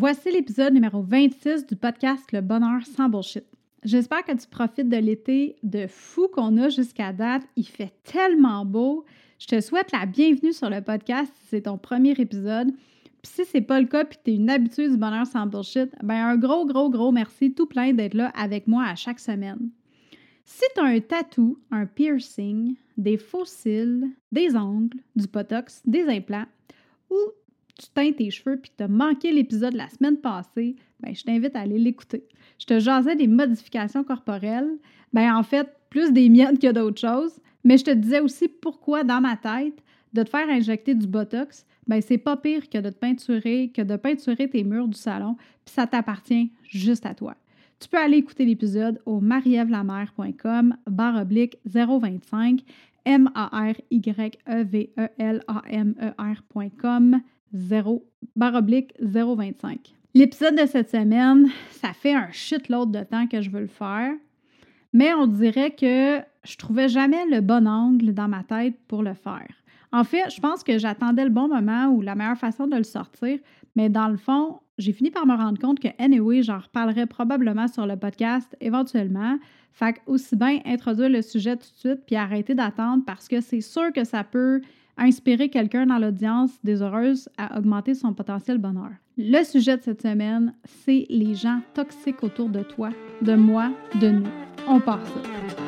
Voici l'épisode numéro 26 du podcast Le Bonheur sans bullshit. J'espère que tu profites de l'été de fou qu'on a jusqu'à date. Il fait tellement beau. Je te souhaite la bienvenue sur le podcast si c'est ton premier épisode. Puis si c'est pas le cas puis tu es une habituée du bonheur sans bullshit, ben un gros, gros, gros merci tout plein d'être là avec moi à chaque semaine. Si tu as un tatou, un piercing, des fossiles, des ongles, du botox, des implants ou tu teintes tes cheveux puis tu as manqué l'épisode la semaine passée, ben, je t'invite à aller l'écouter. Je te jasais des modifications corporelles. Ben, en fait, plus des miennes que d'autres choses. Mais je te disais aussi pourquoi, dans ma tête, de te faire injecter du Botox, ben, c'est pas pire que de te peinturer, que de peinturer tes murs du salon, puis ça t'appartient juste à toi. Tu peux aller écouter l'épisode au marievlamer.com barre oblique 025 M-A-R-Y-E-V-E-L-A-M-E-R.com 0, baroblique 025. L'épisode de cette semaine, ça fait un shitload de temps que je veux le faire, mais on dirait que je trouvais jamais le bon angle dans ma tête pour le faire. En fait, je pense que j'attendais le bon moment ou la meilleure façon de le sortir, mais dans le fond, j'ai fini par me rendre compte que, anyway, j'en reparlerai probablement sur le podcast éventuellement. Fait aussi bien introduire le sujet tout de suite puis arrêter d'attendre parce que c'est sûr que ça peut inspirer quelqu'un dans l'audience des heureuses à augmenter son potentiel bonheur. Le sujet de cette semaine, c'est les gens toxiques autour de toi, de moi, de nous. On part ça.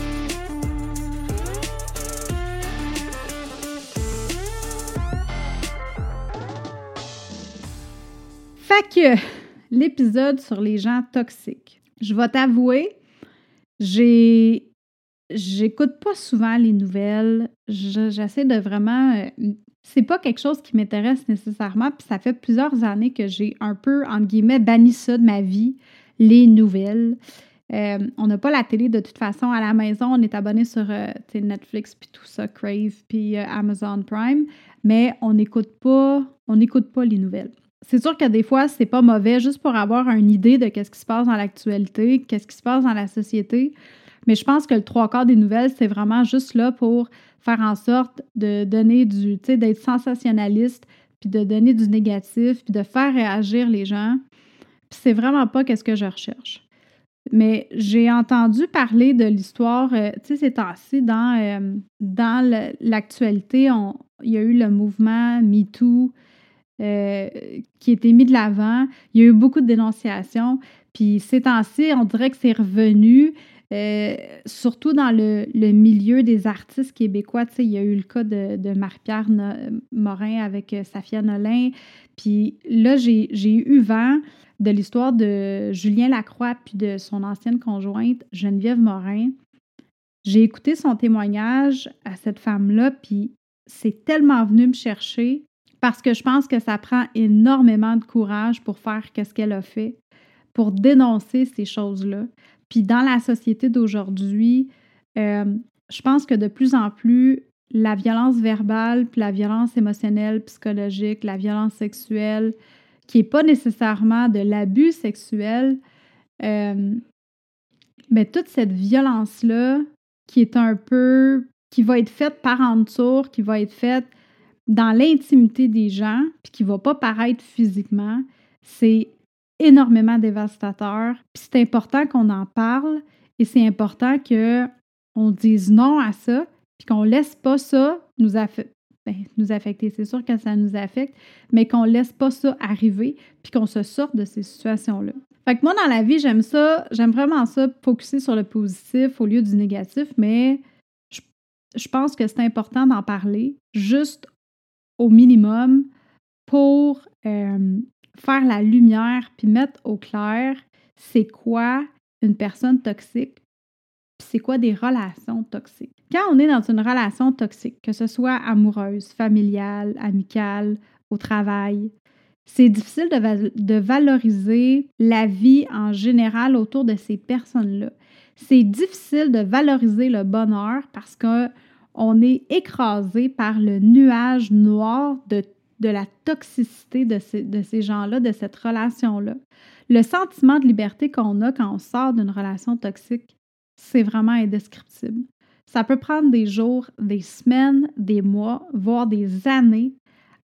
L'épisode sur les gens toxiques. Je vais t'avouer, j'écoute pas souvent les nouvelles. J'essaie de vraiment euh, c'est pas quelque chose qui m'intéresse nécessairement, puis ça fait plusieurs années que j'ai un peu entre guillemets banni ça de ma vie, les nouvelles. Euh, on n'a pas la télé de toute façon à la maison. On est abonné sur euh, Netflix puis tout ça, Crave puis Amazon Prime, mais on n'écoute pas, on n'écoute pas les nouvelles c'est sûr que des fois, c'est pas mauvais juste pour avoir une idée de qu'est-ce qui se passe dans l'actualité, qu'est-ce qui se passe dans la société. Mais je pense que le trois quarts des nouvelles, c'est vraiment juste là pour faire en sorte de donner du, tu sais, d'être sensationnaliste, puis de donner du négatif, puis de faire réagir les gens. Puis c'est vraiment pas qu'est-ce que je recherche. Mais j'ai entendu parler de l'histoire, euh, tu sais, ces temps-ci, dans, euh, dans l'actualité, il y a eu le mouvement MeToo, qui a été mis de l'avant. Il y a eu beaucoup de dénonciations. Puis ces temps-ci, on dirait que c'est revenu, euh, surtout dans le, milieu des artistes québécois. Tu sais, il y a eu le cas de, de Marie-Pierre Morin avec euh, Safia Nolin. Puis là, j'ai eu vent de l'histoire de Julien Lacroix puis de son ancienne conjointe Geneviève Morin. J'ai écouté son témoignage à cette femme-là, puis c'est tellement venu me chercher parce que je pense que ça prend énormément de courage pour faire ce qu'elle a fait, pour dénoncer ces choses-là. Puis dans la société d'aujourd'hui, euh, je pense que de plus en plus, la violence verbale, puis la violence émotionnelle, psychologique, la violence sexuelle, qui n'est pas nécessairement de l'abus sexuel, euh, mais toute cette violence-là, qui est un peu, qui va être faite par en dessous, qui va être faite dans l'intimité des gens, puis qui ne va pas paraître physiquement, c'est énormément dévastateur. Puis c'est important qu'on en parle et c'est important qu'on dise non à ça, puis qu'on laisse pas ça nous, ben, nous affecter. C'est sûr que ça nous affecte, mais qu'on laisse pas ça arriver, puis qu'on se sorte de ces situations-là. Fait que moi, dans la vie, j'aime ça, j'aime vraiment ça, focuser sur le positif au lieu du négatif, mais je, je pense que c'est important d'en parler juste au minimum pour euh, faire la lumière puis mettre au clair c'est quoi une personne toxique puis c'est quoi des relations toxiques. Quand on est dans une relation toxique, que ce soit amoureuse, familiale, amicale, au travail, c'est difficile de, de, valoriser la vie en général autour de ces personnes-là. C'est difficile de valoriser le bonheur parce qu'on est écrasé par le nuage noir de, la toxicité de ces, de ces gens-là, de cette relation-là. Le sentiment de liberté qu'on a quand on sort d'une relation toxique, c'est vraiment indescriptible. Ça peut prendre des jours, des semaines, des mois, voire des années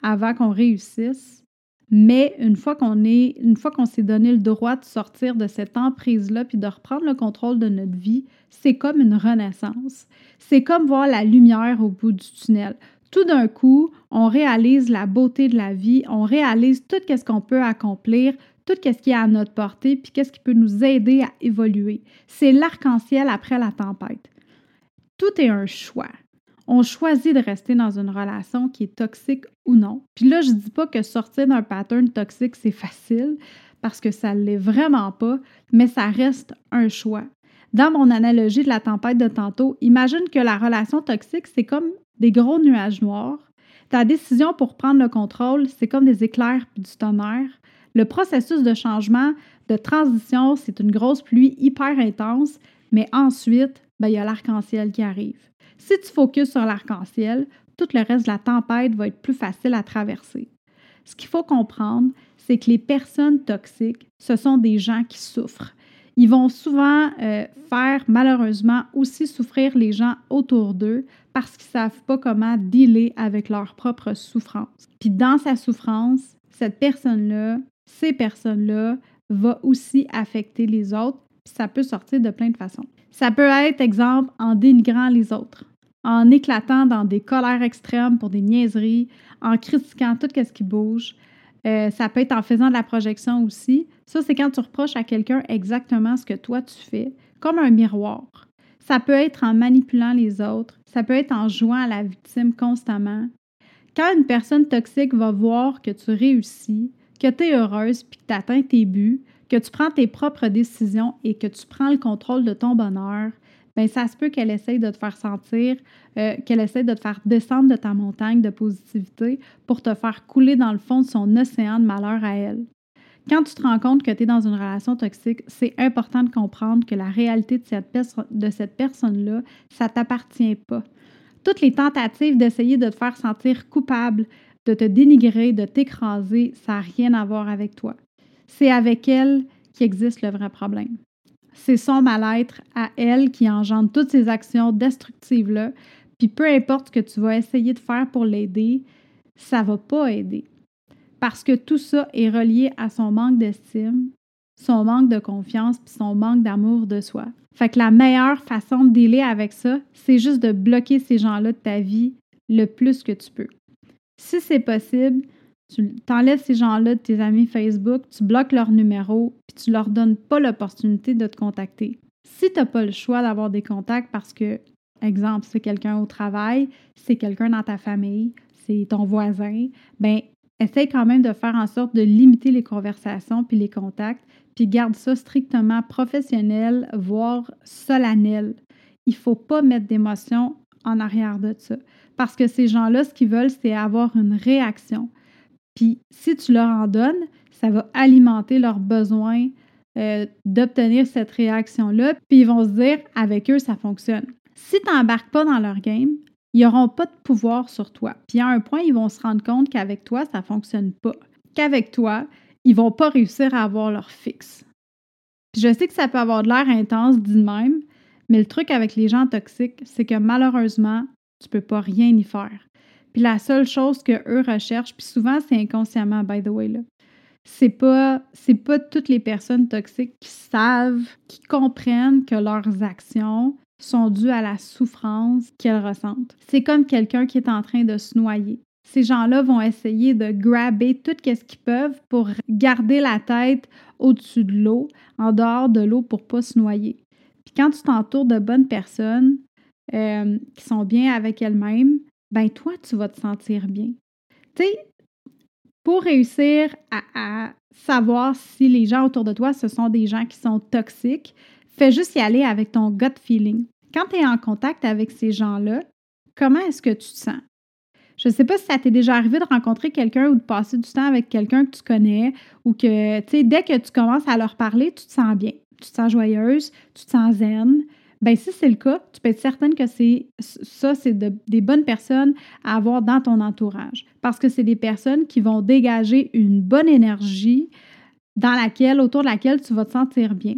avant qu'on réussisse. Mais une fois qu'on est, une fois qu'on s'est donné le droit de sortir de cette emprise-là puis de reprendre le contrôle de notre vie, c'est comme une renaissance. C'est comme voir la lumière au bout du tunnel. Tout d'un coup, on réalise la beauté de la vie, on réalise tout ce qu'on peut accomplir, tout ce qui est à notre portée, puis qu'est-ce qui peut nous aider à évoluer. C'est l'arc-en-ciel après la tempête. Tout est un choix on choisit de rester dans une relation qui est toxique ou non. Puis là, je dis pas que sortir d'un pattern toxique, c'est facile, parce que ça ne l'est vraiment pas, mais ça reste un choix. Dans mon analogie de la tempête de tantôt, imagine que la relation toxique, c'est comme des gros nuages noirs. Ta décision pour prendre le contrôle, c'est comme des éclairs et du tonnerre. Le processus de changement, de transition, c'est une grosse pluie hyper intense, mais ensuite, ben, il y a l'arc-en-ciel qui arrive. Si tu focuses sur l'arc-en-ciel, tout le reste de la tempête va être plus facile à traverser. Ce qu'il faut comprendre, c'est que les personnes toxiques, ce sont des gens qui souffrent. Ils vont souvent euh, faire malheureusement aussi souffrir les gens autour d'eux parce qu'ils ne savent pas comment dealer avec leur propre souffrance. Puis dans sa souffrance, cette personne-là, ces personnes-là, va aussi affecter les autres, puis ça peut sortir de plein de façons. Ça peut être, exemple, en dénigrant les autres, en éclatant dans des colères extrêmes pour des niaiseries, en critiquant tout ce qui bouge. Euh, ça peut être en faisant de la projection aussi. Ça, c'est quand tu reproches à quelqu'un exactement ce que toi tu fais, comme un miroir. Ça peut être en manipulant les autres. Ça peut être en jouant à la victime constamment. Quand une personne toxique va voir que tu réussis, que tu es heureuse puis que tu atteins tes buts, que tu prends tes propres décisions et que tu prends le contrôle de ton bonheur, bien, ça se peut qu'elle essaye de te faire sentir, euh, qu'elle essaye de te faire descendre de ta montagne de positivité pour te faire couler dans le fond de son océan de malheur à elle. Quand tu te rends compte que tu es dans une relation toxique, c'est important de comprendre que la réalité de cette, cette personne-là, ça t'appartient pas. Toutes les tentatives d'essayer de te faire sentir coupable, de te dénigrer, de t'écraser, ça n'a rien à voir avec toi c'est avec elle qu'existe le vrai problème. C'est son mal-être à elle qui engendre toutes ces actions destructives-là. Puis peu importe ce que tu vas essayer de faire pour l'aider, ça ne va pas aider. Parce que tout ça est relié à son manque d'estime, son manque de confiance, puis son manque d'amour de soi. Fait que la meilleure façon de dealer avec ça, c'est juste de bloquer ces gens-là de ta vie le plus que tu peux. Si c'est possible, tu t'enlèves ces gens-là de tes amis Facebook, tu bloques leur numéro, puis tu leur donnes pas l'opportunité de te contacter. Si tu n'as pas le choix d'avoir des contacts parce que, exemple, c'est quelqu'un au travail, c'est quelqu'un dans ta famille, c'est ton voisin, ben essaye quand même de faire en sorte de limiter les conversations puis les contacts, puis garde ça strictement professionnel, voire solennel. Il ne faut pas mettre d'émotion en arrière de ça. Parce que ces gens-là, ce qu'ils veulent, c'est avoir une réaction. Puis si tu leur en donnes, ça va alimenter leur besoin euh, d'obtenir cette réaction-là. Puis ils vont se dire, avec eux, ça fonctionne. Si tu n'embarques pas dans leur game, ils n'auront pas de pouvoir sur toi. Puis à un point, ils vont se rendre compte qu'avec toi, ça ne fonctionne pas. Qu'avec toi, ils ne vont pas réussir à avoir leur fixe. Puis je sais que ça peut avoir de l'air intense dit même, mais le truc avec les gens toxiques, c'est que malheureusement, tu ne peux pas rien y faire. Puis la seule chose que eux recherchent, puis souvent c'est inconsciemment, by the way, là, c'est pas, c'est pas toutes les personnes toxiques qui savent, qui comprennent que leurs actions sont dues à la souffrance qu'elles ressentent. C'est comme quelqu'un qui est en train de se noyer. Ces gens-là vont essayer de grabber tout ce qu'ils peuvent pour garder la tête au-dessus de l'eau, en dehors de l'eau pour pas se noyer. Puis quand tu t'entoures de bonnes personnes euh, qui sont bien avec elles-mêmes, ben toi, tu vas te sentir bien. Tu pour réussir à, savoir si les gens autour de toi, ce sont des gens qui sont toxiques, fais juste y aller avec ton gut feeling. Quand tu es en contact avec ces gens-là, comment est-ce que tu te sens? Je ne sais pas si ça t'est déjà arrivé de rencontrer quelqu'un ou de passer du temps avec quelqu'un que tu connais ou que, tu dès que tu commences à leur parler, tu te sens bien. tu te sens joyeuse, tu te sens zen. Ben si c'est le cas, tu peux être certaine que c'est ça, c'est des bonnes personnes à avoir dans ton entourage. Parce que c'est des personnes qui vont dégager une bonne énergie dans laquelle, autour de laquelle tu vas te sentir bien.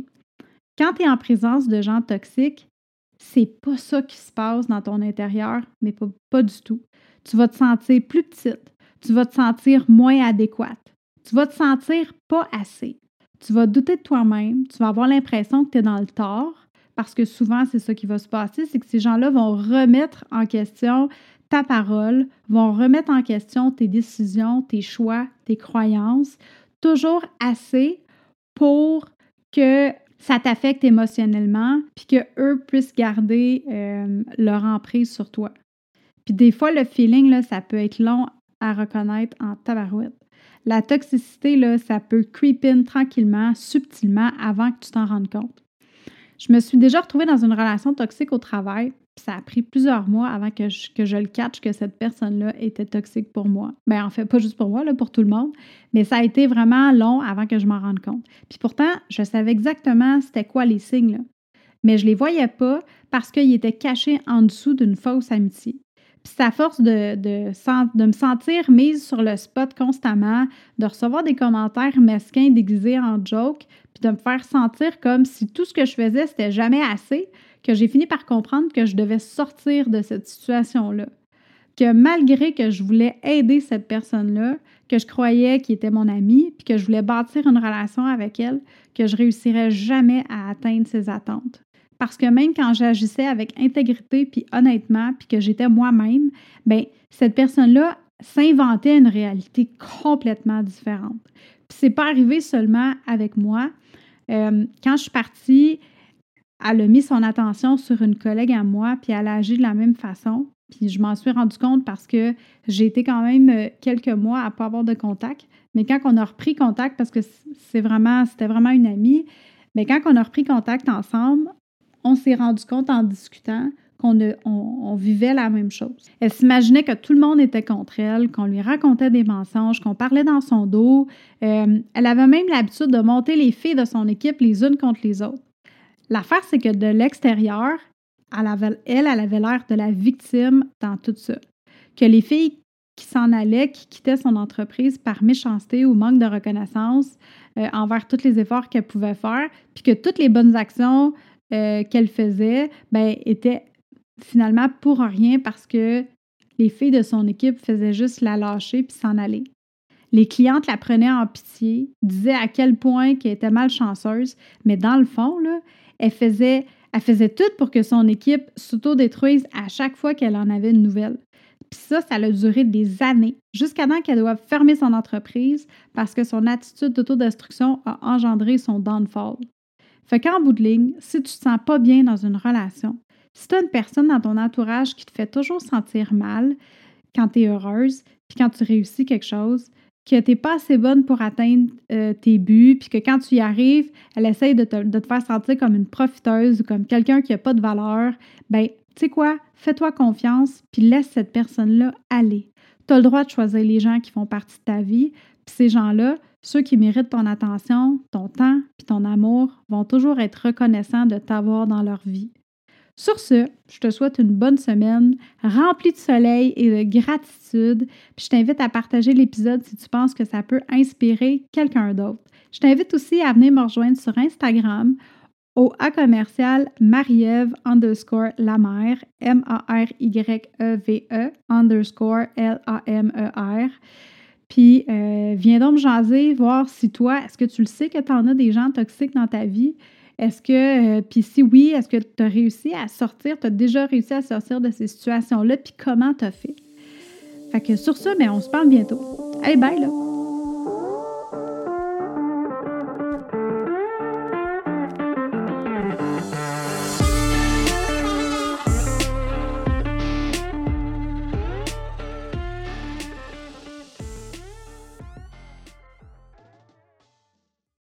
Quand tu es en présence de gens toxiques, c'est pas ça qui se passe dans ton intérieur, mais pas, pas du tout. Tu vas te sentir plus petite, tu vas te sentir moins adéquate, tu vas te sentir pas assez. Tu vas douter de toi-même, tu vas avoir l'impression que tu es dans le tort, parce que souvent, c'est ça qui va se passer, c'est que ces gens-là vont remettre en question ta parole, vont remettre en question tes décisions, tes choix, tes croyances, toujours assez pour que ça t'affecte émotionnellement, puis qu'eux puissent garder euh, leur emprise sur toi. Puis des fois, le feeling, là, ça peut être long à reconnaître en tabarouette. La toxicité, là, ça peut creep in tranquillement, subtilement, avant que tu t'en rendes compte. Je me suis déjà retrouvée dans une relation toxique au travail. Ça a pris plusieurs mois avant que je, que le catch que cette personne-là était toxique pour moi. Bien, en fait, pas juste pour moi, là, pour tout le monde, mais ça a été vraiment long avant que je m'en rende compte. Puis pourtant, je savais exactement c'était quoi les signes, mais je les voyais pas parce qu'ils étaient cachés en dessous d'une fausse amitié. Puis c'est à force de, de, de, me sentir mise sur le spot constamment, de recevoir des commentaires mesquins déguisés en joke, puis de me faire sentir comme si tout ce que je faisais, c'était jamais assez, que j'ai fini par comprendre que je devais sortir de cette situation-là. Que malgré que je voulais aider cette personne-là, que je croyais qu'il était mon ami, puis que je voulais bâtir une relation avec elle, que je réussirais jamais à atteindre ses attentes. Parce que même quand j'agissais avec intégrité puis honnêtement, puis que j'étais moi-même, ben cette personne-là s'inventait une réalité complètement différente. Puis c'est pas arrivé seulement avec moi. Euh, quand je suis partie, elle a mis son attention sur une collègue à moi, puis elle a agi de la même façon. Puis je m'en suis rendu compte parce que j'ai été quand même euh, quelques mois à pas avoir de contact. Mais quand on a repris contact, parce que c'est vraiment, c'était vraiment une amie, mais quand on a repris contact ensemble, on s'est rendu compte en discutant qu'on on, vivait la même chose. Elle s'imaginait que tout le monde était contre elle, qu'on lui racontait des mensonges, qu'on parlait dans son dos. Euh, elle avait même l'habitude de monter les filles de son équipe les unes contre les autres. L'affaire, c'est que de l'extérieur, elle, avait, elle, avait l'air de la victime dans tout ça. Que les filles qui s'en allaient, qui quittaient son entreprise par méchanceté ou manque de reconnaissance euh, envers tous les efforts qu'elle pouvait faire, puis que toutes les bonnes actions euh, qu'elle faisait ben, était finalement pour rien parce que les filles de son équipe faisaient juste la lâcher puis s'en aller. Les clientes la prenaient en pitié, disaient à quel point qu'elle était malchanceuse, mais dans le fond, là, elle faisait, elle faisait tout pour que son équipe s'auto-détruise à chaque fois qu'elle en avait une nouvelle. Puis ça, ça a duré des années, jusqu'à temps qu'elle doive fermer son entreprise parce que son attitude d'autodestruction a engendré son downfall. Fait qu'en bout de ligne, si tu te sens pas bien dans une relation, si tu as une personne dans ton entourage qui te fait toujours sentir mal quand tu es heureuse, puis quand tu réussis quelque chose, que tu pas assez bonne pour atteindre euh, tes buts, puis que quand tu y arrives, elle essaye de te, faire sentir comme une profiteuse ou comme quelqu'un qui n'a pas de valeur, ben, tu sais quoi, fais-toi confiance, puis laisse cette personne-là aller. Tu as le droit de choisir les gens qui font partie de ta vie, puis ces gens-là, ceux qui méritent ton attention, ton temps puis ton amour vont toujours être reconnaissants de t'avoir dans leur vie. Sur ce, je te souhaite une bonne semaine remplie de soleil et de gratitude. Puis je t'invite à partager l'épisode si tu penses que ça peut inspirer quelqu'un d'autre. Je t'invite aussi à venir me rejoindre sur Instagram au A commercial Marie-Ève underscore la mère, M-A-R-Y-E-V-E -E, underscore L-A-M-E-R. Puis euh, viens donc me jaser, voir si toi, est-ce que tu le sais que tu en as des gens toxiques dans ta vie? Est-ce que, euh, puis si oui, est-ce que tu as réussi à sortir, tu as déjà réussi à sortir de ces situations-là, puis comment tu as fait? Fait que sur ça, mais ben, on se parle bientôt. Hey, bye là!